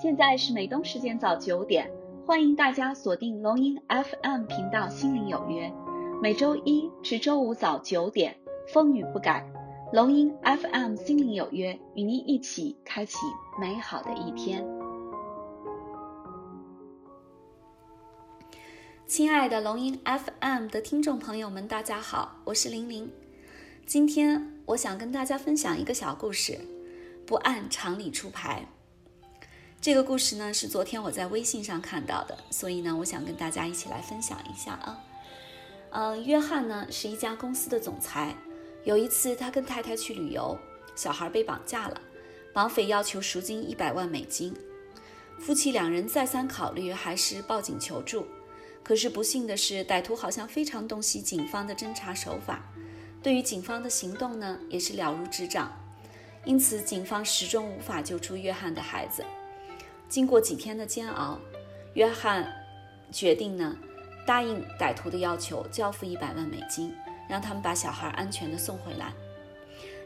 现在是美东时间早九点，欢迎大家锁定龙音 FM 频道《心灵有约》，每周一至周五早九点，风雨不改。龙音 FM《心灵有约》与您一起开启美好的一天。亲爱的龙音 FM 的听众朋友们，大家好，我是玲玲。今天我想跟大家分享一个小故事：不按常理出牌。这个故事呢是昨天我在微信上看到的，所以呢我想跟大家一起来分享一下啊。嗯，约翰呢是一家公司的总裁。有一次他跟太太去旅游，小孩被绑架了，绑匪要求赎金一百万美金。夫妻两人再三考虑，还是报警求助。可是不幸的是，歹徒好像非常洞悉警方的侦查手法，对于警方的行动呢也是了如指掌。因此，警方始终无法救出约翰的孩子。经过几天的煎熬，约翰决定呢，答应歹徒的要求，交付一百万美金，让他们把小孩安全的送回来。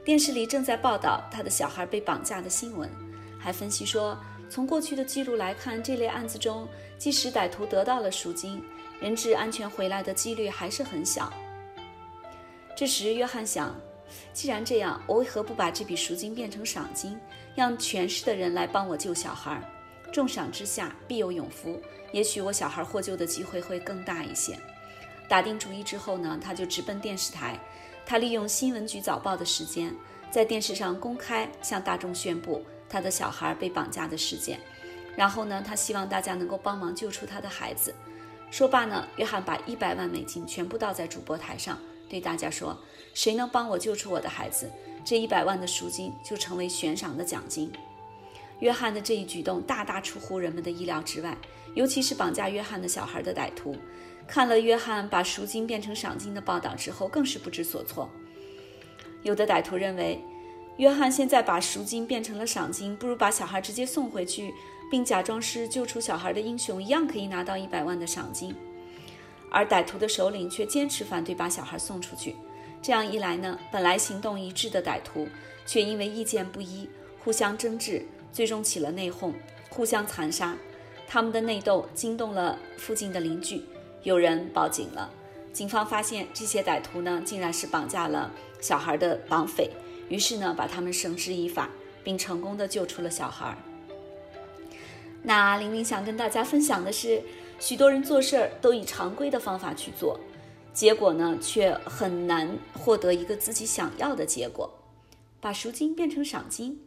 电视里正在报道他的小孩被绑架的新闻，还分析说，从过去的记录来看，这类案子中，即使歹徒得到了赎金，人质安全回来的几率还是很小。这时，约翰想，既然这样，我为何不把这笔赎金变成赏金，让全市的人来帮我救小孩？重赏之下必有勇夫，也许我小孩获救的机会会更大一些。打定主意之后呢，他就直奔电视台。他利用新闻局早报的时间，在电视上公开向大众宣布他的小孩被绑架的事件。然后呢，他希望大家能够帮忙救出他的孩子。说罢呢，约翰把一百万美金全部倒在主播台上，对大家说：“谁能帮我救出我的孩子，这一百万的赎金就成为悬赏的奖金。”约翰的这一举动大大出乎人们的意料之外，尤其是绑架约翰的小孩的歹徒，看了约翰把赎金变成赏金的报道之后，更是不知所措。有的歹徒认为，约翰现在把赎金变成了赏金，不如把小孩直接送回去，并假装是救出小孩的英雄，一样可以拿到一百万的赏金。而歹徒的首领却坚持反对把小孩送出去。这样一来呢，本来行动一致的歹徒，却因为意见不一，互相争执。最终起了内讧，互相残杀。他们的内斗惊动了附近的邻居，有人报警了。警方发现这些歹徒呢，竟然是绑架了小孩的绑匪，于是呢，把他们绳之以法，并成功的救出了小孩。那玲玲想跟大家分享的是，许多人做事儿都以常规的方法去做，结果呢，却很难获得一个自己想要的结果。把赎金变成赏金。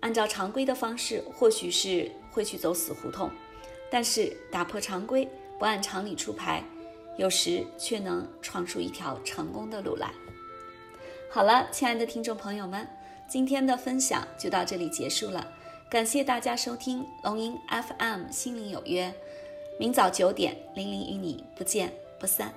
按照常规的方式，或许是会去走死胡同，但是打破常规，不按常理出牌，有时却能闯出一条成功的路来。好了，亲爱的听众朋友们，今天的分享就到这里结束了，感谢大家收听龙吟 FM 心灵有约，明早九点，玲玲与你不见不散。